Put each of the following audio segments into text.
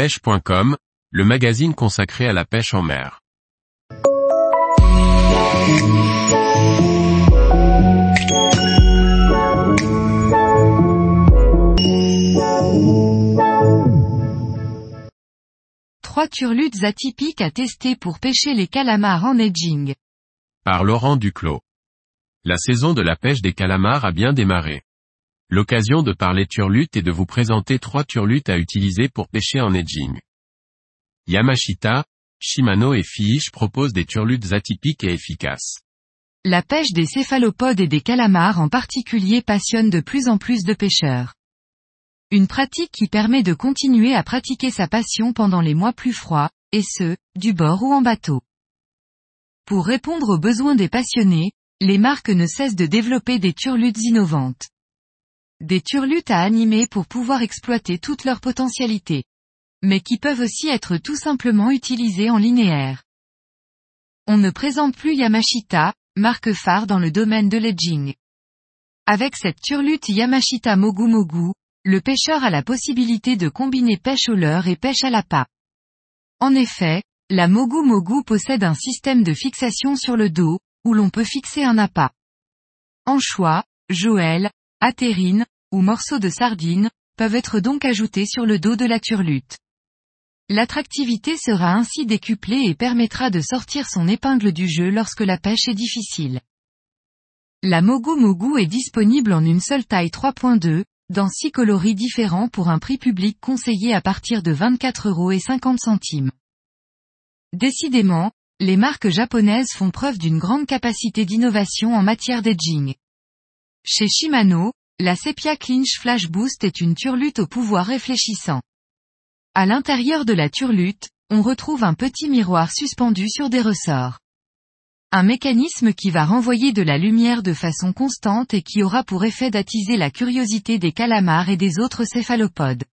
pêche.com, le magazine consacré à la pêche en mer. Trois turlutes atypiques à tester pour pêcher les calamars en edging. Par Laurent Duclos. La saison de la pêche des calamars a bien démarré. L'occasion de parler turlute et de vous présenter trois turlutes à utiliser pour pêcher en edging. Yamashita, Shimano et Fish proposent des turlutes atypiques et efficaces. La pêche des céphalopodes et des calamars en particulier passionne de plus en plus de pêcheurs. Une pratique qui permet de continuer à pratiquer sa passion pendant les mois plus froids, et ce, du bord ou en bateau. Pour répondre aux besoins des passionnés, les marques ne cessent de développer des turlutes innovantes. Des turlutes à animer pour pouvoir exploiter toute leur potentialité. Mais qui peuvent aussi être tout simplement utilisées en linéaire. On ne présente plus Yamashita, marque phare dans le domaine de l'edging. Avec cette turlute Yamashita Mogu Mogu, le pêcheur a la possibilité de combiner pêche au leurre et pêche à l'appât. En effet, la Mogu Mogu possède un système de fixation sur le dos, où l'on peut fixer un appât. Anchois, joël, atérine, ou morceaux de sardine, peuvent être donc ajoutés sur le dos de la turlute. L'attractivité sera ainsi décuplée et permettra de sortir son épingle du jeu lorsque la pêche est difficile. La Mogu Mogu est disponible en une seule taille 3.2, dans six coloris différents pour un prix public conseillé à partir de 24 euros et 50 centimes. Décidément, les marques japonaises font preuve d'une grande capacité d'innovation en matière d'edging. Chez Shimano, la Sepia Clinch Flash Boost est une turlute au pouvoir réfléchissant. À l'intérieur de la turlute, on retrouve un petit miroir suspendu sur des ressorts. Un mécanisme qui va renvoyer de la lumière de façon constante et qui aura pour effet d'attiser la curiosité des calamars et des autres céphalopodes.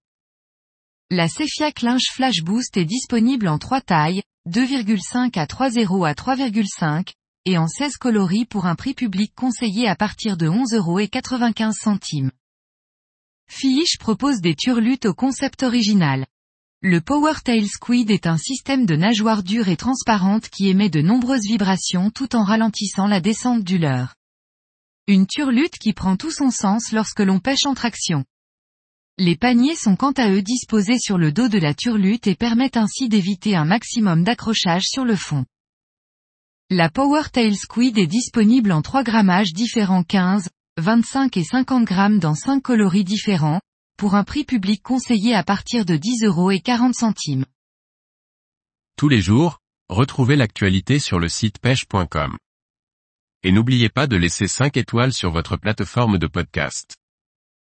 La Cephia Clinch Flash Boost est disponible en trois tailles, 2,5 à 3,0 à 3,5, et en 16 coloris pour un prix public conseillé à partir de 11,95 euros. Fish propose des turlutes au concept original. Le PowerTail Squid est un système de nageoire dure et transparente qui émet de nombreuses vibrations tout en ralentissant la descente du leurre. Une turlute qui prend tout son sens lorsque l'on pêche en traction. Les paniers sont quant à eux disposés sur le dos de la turlute et permettent ainsi d'éviter un maximum d'accrochage sur le fond. La PowerTail Squid est disponible en 3 grammages différents 15, 25 et 50 grammes dans 5 coloris différents, pour un prix public conseillé à partir de 10 euros et 40 centimes. Tous les jours, retrouvez l'actualité sur le site pêche.com. Et n'oubliez pas de laisser 5 étoiles sur votre plateforme de podcast.